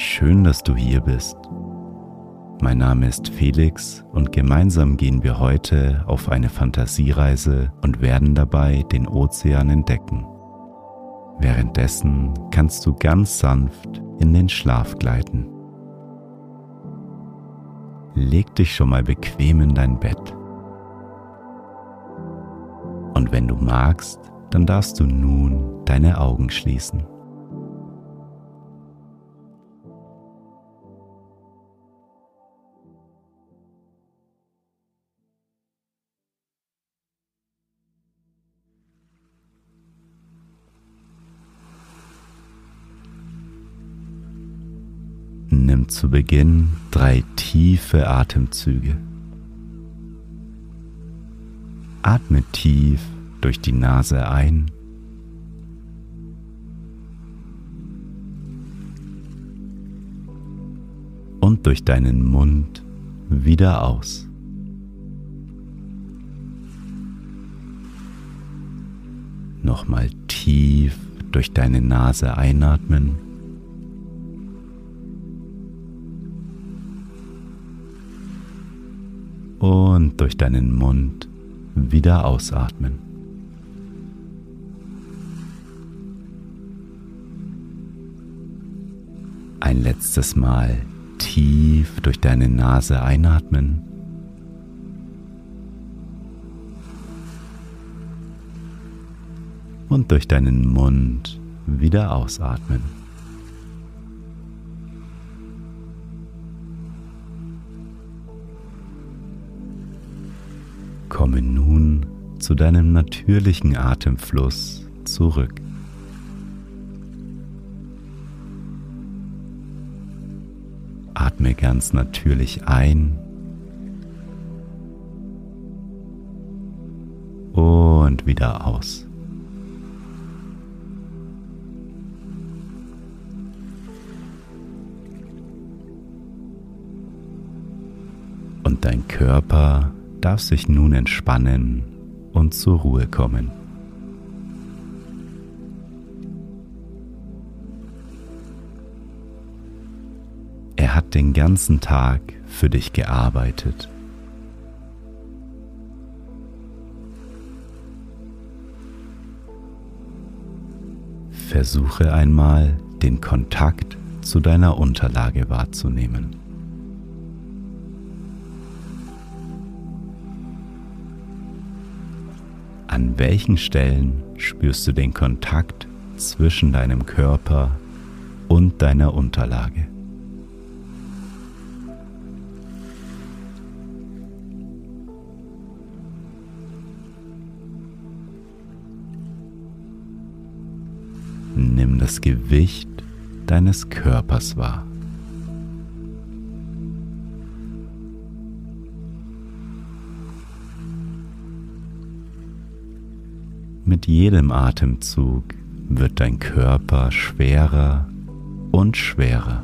Schön, dass du hier bist. Mein Name ist Felix und gemeinsam gehen wir heute auf eine Fantasiereise und werden dabei den Ozean entdecken. Währenddessen kannst du ganz sanft in den Schlaf gleiten. Leg dich schon mal bequem in dein Bett. Und wenn du magst, dann darfst du nun deine Augen schließen. Beginn drei tiefe Atemzüge. Atme tief durch die Nase ein und durch deinen Mund wieder aus. Nochmal tief durch deine Nase einatmen. Und durch deinen Mund wieder ausatmen. Ein letztes Mal tief durch deine Nase einatmen. Und durch deinen Mund wieder ausatmen. Zu deinem natürlichen Atemfluss zurück. Atme ganz natürlich ein und wieder aus. Und dein Körper darf sich nun entspannen und zur Ruhe kommen. Er hat den ganzen Tag für dich gearbeitet. Versuche einmal den Kontakt zu deiner Unterlage wahrzunehmen. An welchen Stellen spürst du den Kontakt zwischen deinem Körper und deiner Unterlage? Nimm das Gewicht deines Körpers wahr. Mit jedem Atemzug wird dein Körper schwerer und schwerer.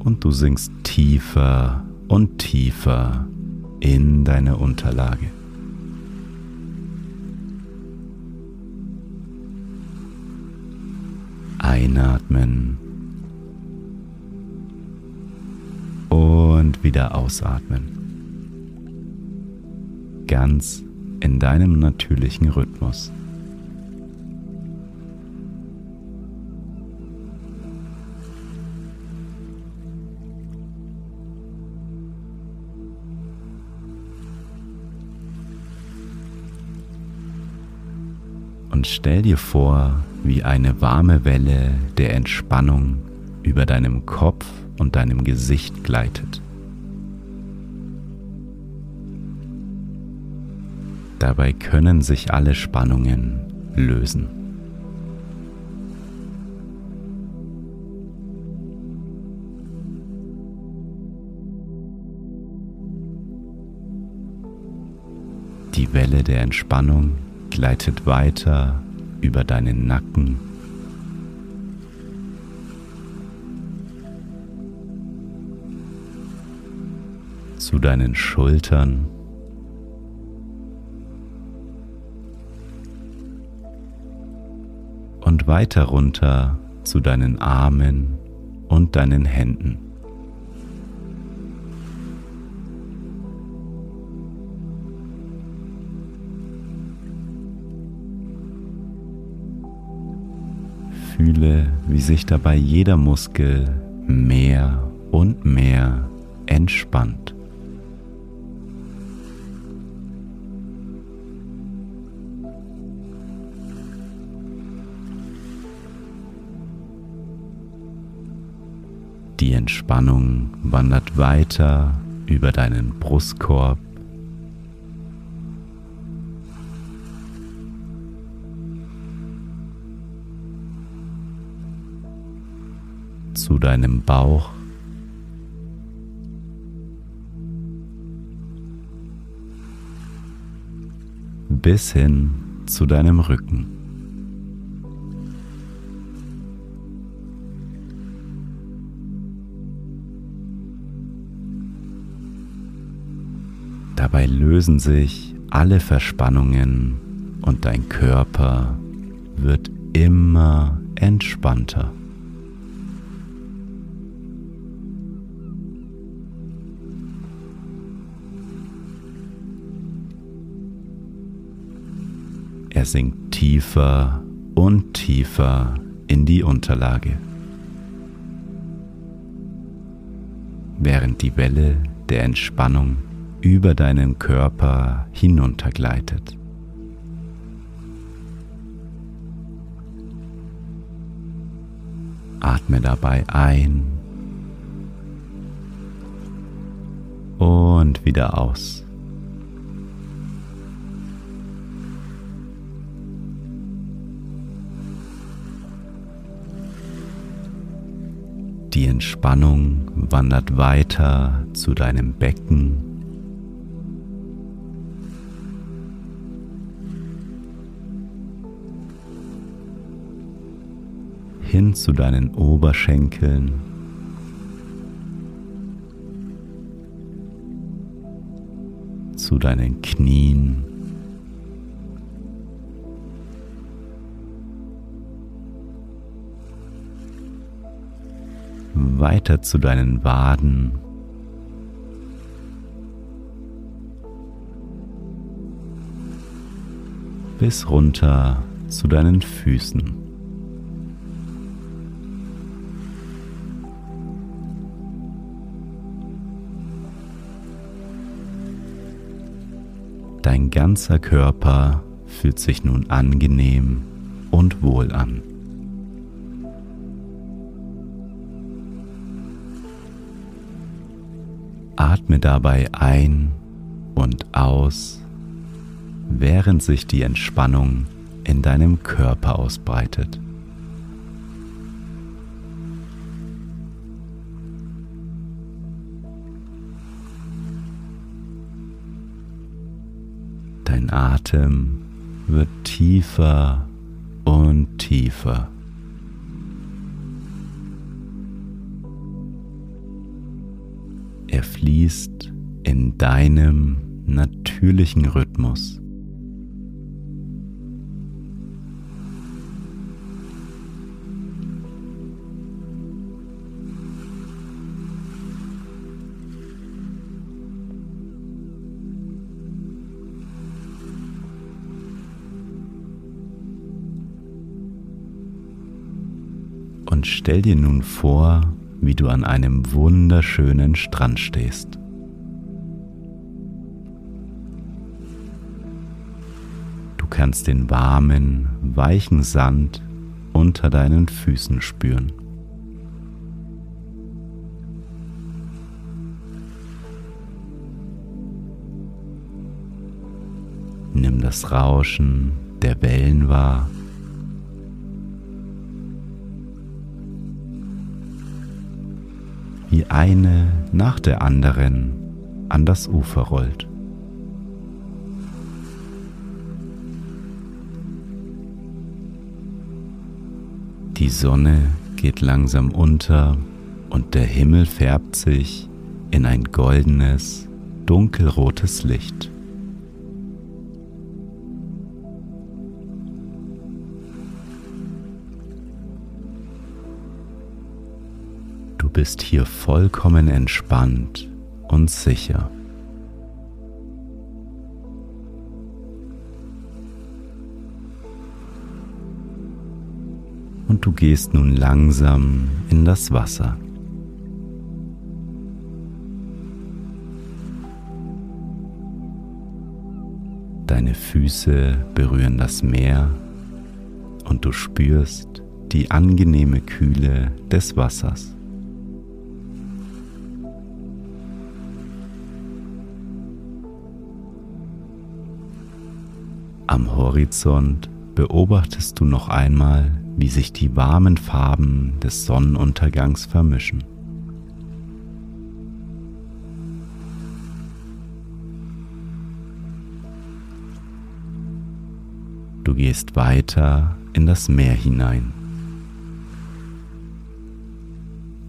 Und du sinkst tiefer und tiefer in deine Unterlage. Einatmen wieder ausatmen. Ganz in deinem natürlichen Rhythmus. Und stell dir vor, wie eine warme Welle der Entspannung über deinem Kopf und deinem Gesicht gleitet. Dabei können sich alle Spannungen lösen. Die Welle der Entspannung gleitet weiter über deinen Nacken. zu deinen Schultern. Und weiter runter zu deinen Armen und deinen Händen. Fühle, wie sich dabei jeder Muskel mehr und mehr entspannt. Entspannung wandert weiter über deinen Brustkorb zu deinem Bauch. bis hin zu deinem Rücken. Dabei lösen sich alle Verspannungen und dein Körper wird immer entspannter. Er sinkt tiefer und tiefer in die Unterlage, während die Welle der Entspannung über deinen Körper hinuntergleitet. Atme dabei ein und wieder aus. Die Entspannung wandert weiter zu deinem Becken. Hin zu deinen Oberschenkeln. Zu deinen Knien. weiter zu deinen Waden. Bis runter zu deinen Füßen. Dein ganzer Körper fühlt sich nun angenehm und wohl an. Atme dabei ein und aus, während sich die Entspannung in deinem Körper ausbreitet. Dein Atem wird tiefer und tiefer. Er fließt in deinem natürlichen Rhythmus. Und stell dir nun vor, wie du an einem wunderschönen Strand stehst. Du kannst den warmen, weichen Sand unter deinen Füßen spüren. Nimm das Rauschen der Wellen wahr. Eine nach der anderen an das Ufer rollt. Die Sonne geht langsam unter und der Himmel färbt sich in ein goldenes, dunkelrotes Licht. Bist hier vollkommen entspannt und sicher. Und du gehst nun langsam in das Wasser. Deine Füße berühren das Meer und du spürst die angenehme Kühle des Wassers. Am Horizont beobachtest du noch einmal, wie sich die warmen Farben des Sonnenuntergangs vermischen. Du gehst weiter in das Meer hinein.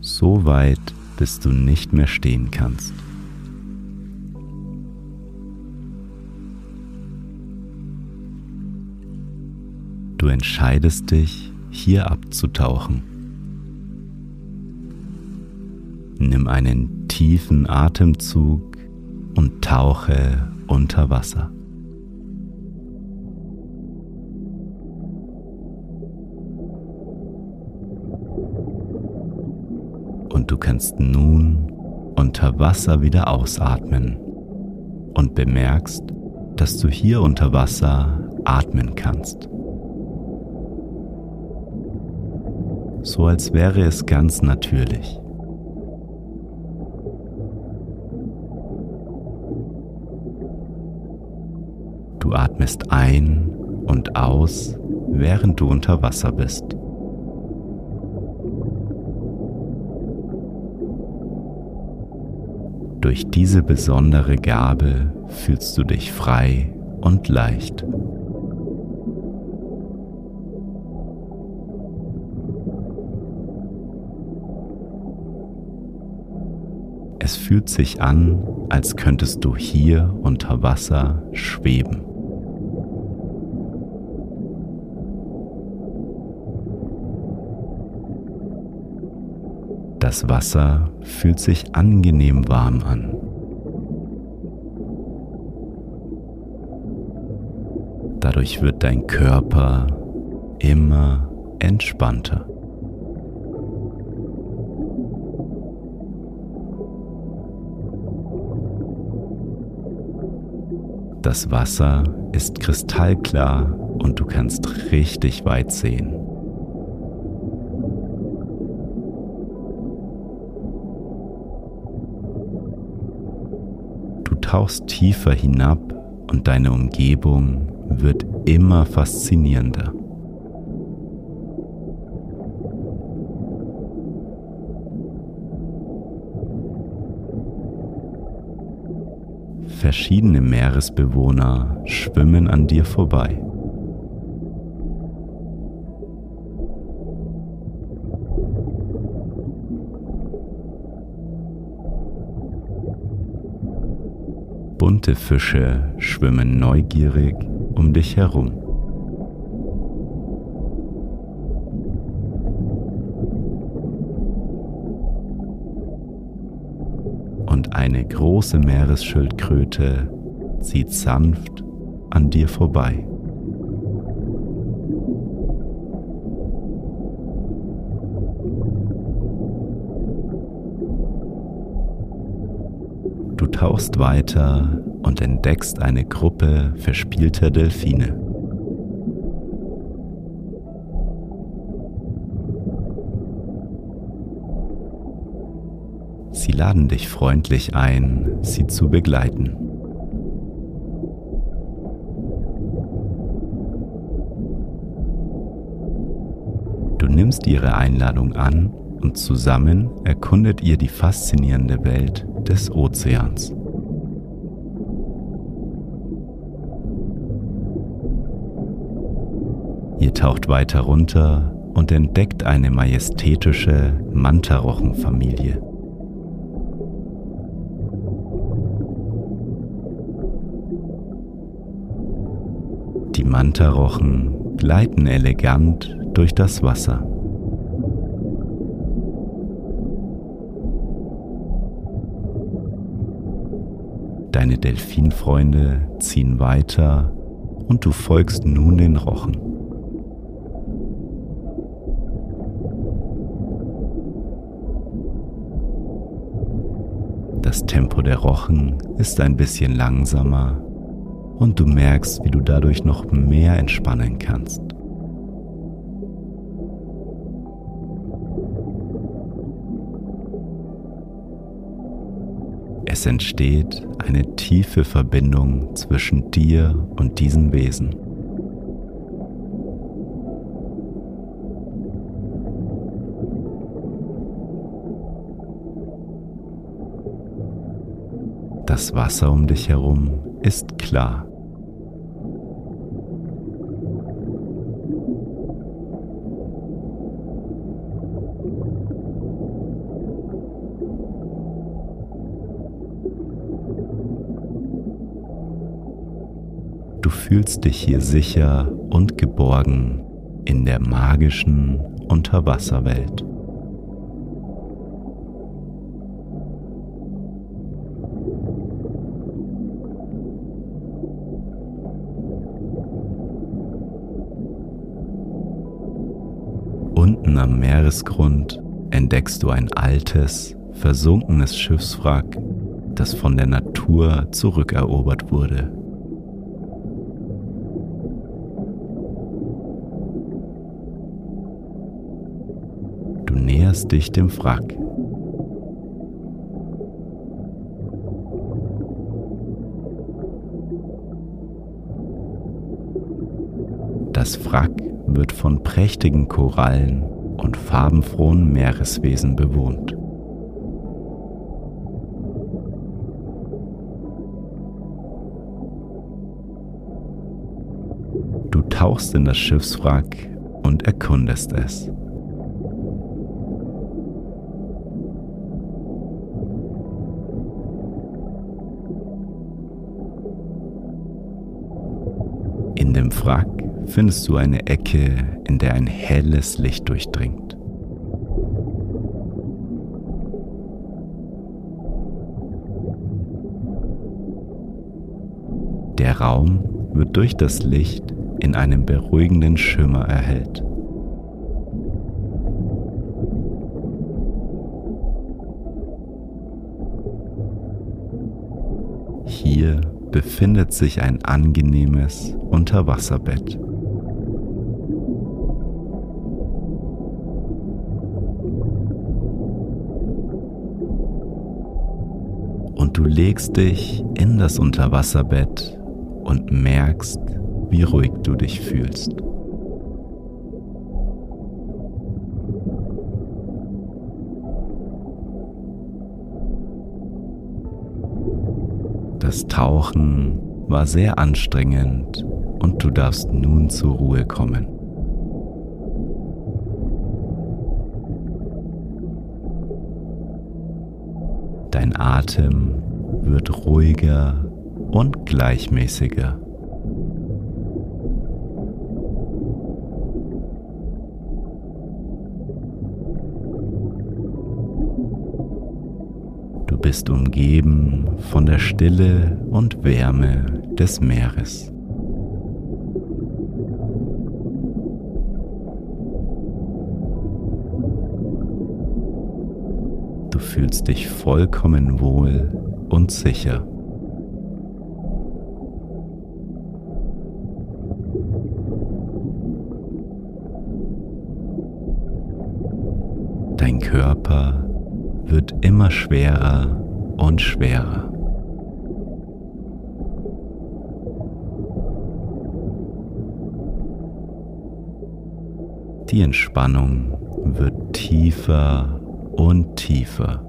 So weit, bis du nicht mehr stehen kannst. Du entscheidest dich, hier abzutauchen. Nimm einen tiefen Atemzug und tauche unter Wasser. Und du kannst nun unter Wasser wieder ausatmen und bemerkst, dass du hier unter Wasser atmen kannst. So als wäre es ganz natürlich. Du atmest ein und aus, während du unter Wasser bist. Durch diese besondere Gabe fühlst du dich frei und leicht. Es fühlt sich an, als könntest du hier unter Wasser schweben. Das Wasser fühlt sich angenehm warm an. Dadurch wird dein Körper immer entspannter. Das Wasser ist kristallklar und du kannst richtig weit sehen. Du tauchst tiefer hinab und deine Umgebung wird immer faszinierender. Verschiedene Meeresbewohner schwimmen an dir vorbei. Bunte Fische schwimmen neugierig um dich herum. Eine große Meeresschildkröte zieht sanft an dir vorbei. Du tauchst weiter und entdeckst eine Gruppe verspielter Delfine. Sie laden dich freundlich ein, sie zu begleiten. Du nimmst ihre Einladung an und zusammen erkundet ihr die faszinierende Welt des Ozeans. Ihr taucht weiter runter und entdeckt eine majestätische Mantarochenfamilie. Mantarochen gleiten elegant durch das Wasser. Deine Delfinfreunde ziehen weiter und du folgst nun den Rochen. Das Tempo der Rochen ist ein bisschen langsamer und du merkst, wie du dadurch noch mehr entspannen kannst. Es entsteht eine tiefe Verbindung zwischen dir und diesen Wesen. Das Wasser um dich herum ist klar. Du fühlst dich hier sicher und geborgen in der magischen Unterwasserwelt. Unten am Meeresgrund entdeckst du ein altes, versunkenes Schiffswrack, das von der Natur zurückerobert wurde. näherst dich dem Wrack. Das Wrack wird von prächtigen Korallen und farbenfrohen Meereswesen bewohnt. Du tauchst in das Schiffswrack und erkundest es. dem Wrack findest du eine Ecke, in der ein helles Licht durchdringt. Der Raum wird durch das Licht in einem beruhigenden Schimmer erhellt. Hier befindet sich ein angenehmes Unterwasserbett. Und du legst dich in das Unterwasserbett und merkst, wie ruhig du dich fühlst. Das Tauchen war sehr anstrengend und du darfst nun zur Ruhe kommen. Dein Atem wird ruhiger und gleichmäßiger. Du bist umgeben von der Stille und Wärme des Meeres. Du fühlst dich vollkommen wohl und sicher. Dein Körper wird immer schwerer und schwerer. Die Entspannung wird tiefer und tiefer.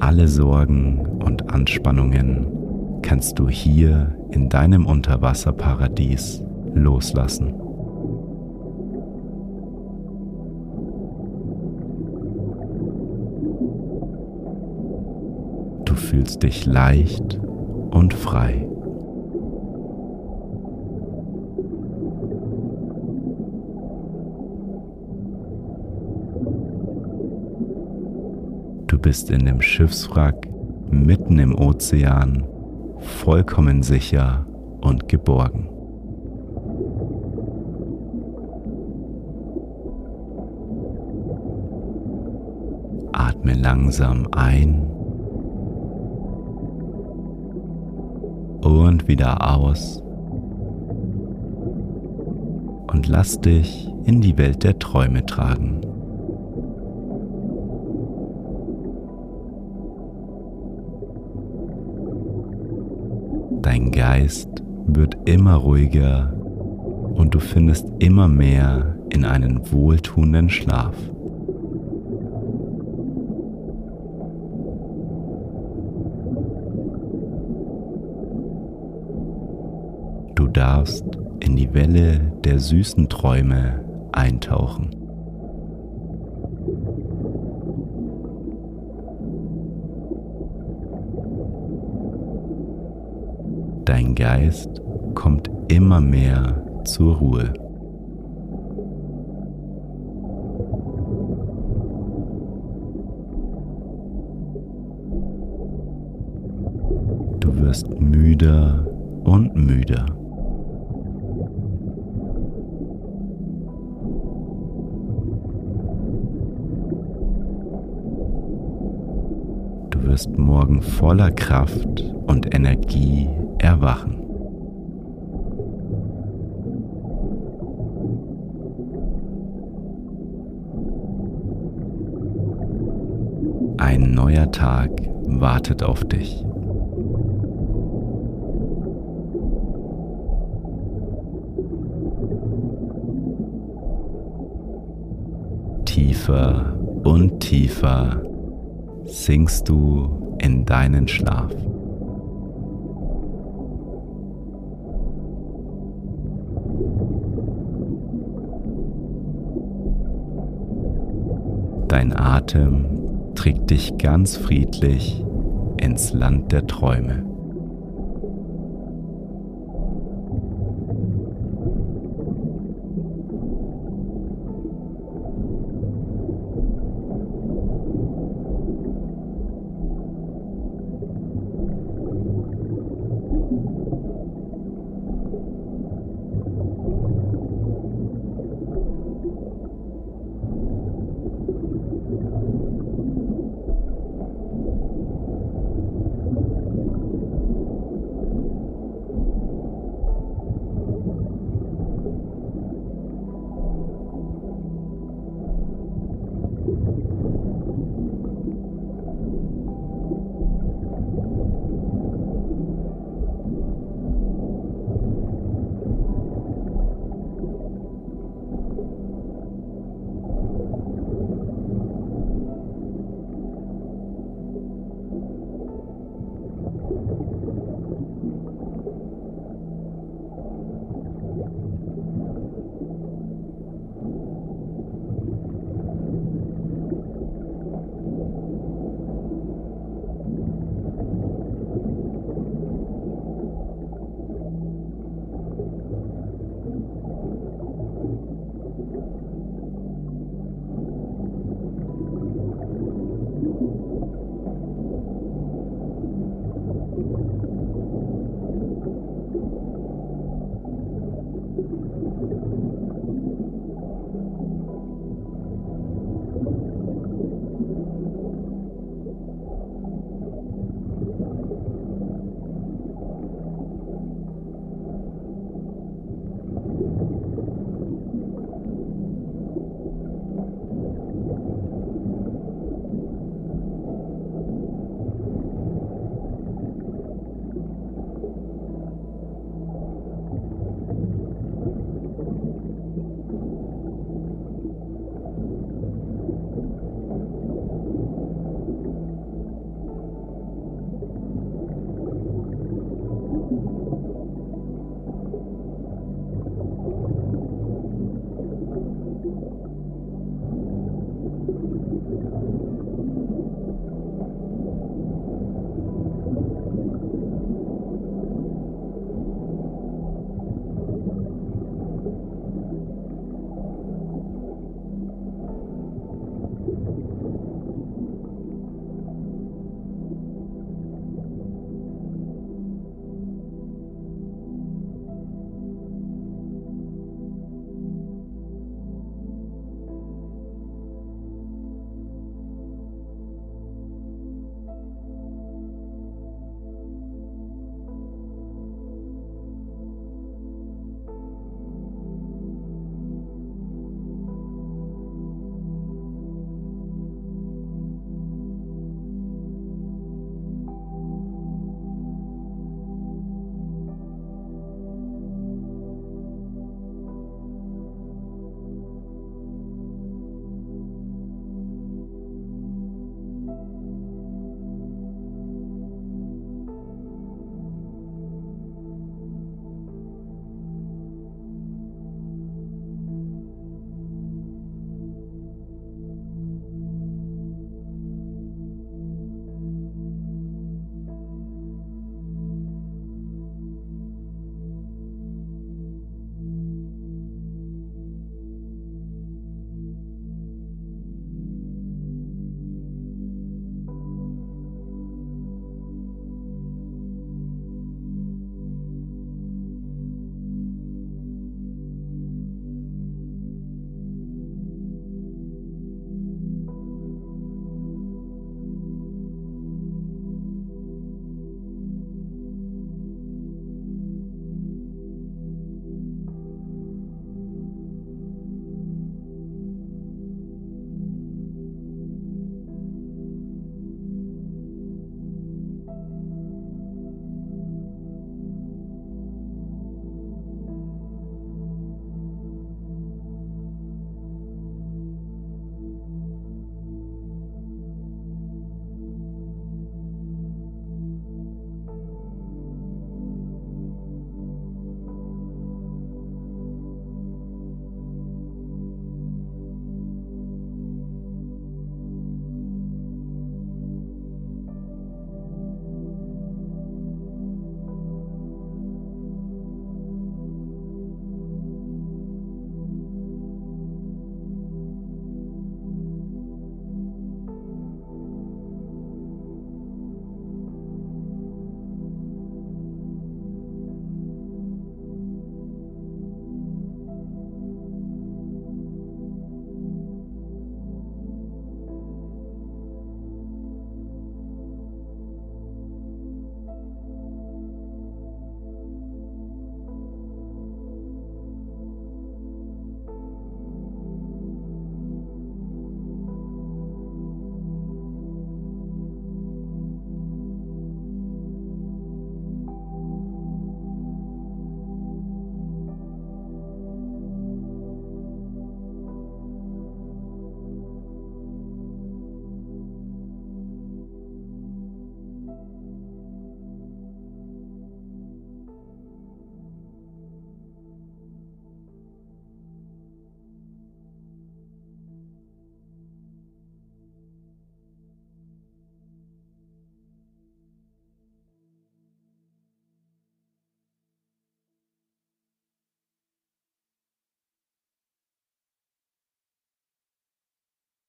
Alle Sorgen und Anspannungen kannst du hier in deinem Unterwasserparadies loslassen. Du fühlst dich leicht und frei. Du bist in dem Schiffswrack mitten im Ozean, vollkommen sicher und geborgen. Atme langsam ein und wieder aus und lass dich in die Welt der Träume tragen. Dein Geist wird immer ruhiger und du findest immer mehr in einen wohltuenden Schlaf. Du darfst in die Welle der süßen Träume eintauchen. Dein Geist kommt immer mehr zur Ruhe. Du wirst müder und müder. Du wirst morgen voller Kraft und Energie erwachen. Ein neuer Tag wartet auf dich. Tiefer und tiefer sinkst du in deinen Schlaf. Dein Atem trägt dich ganz friedlich ins Land der Träume.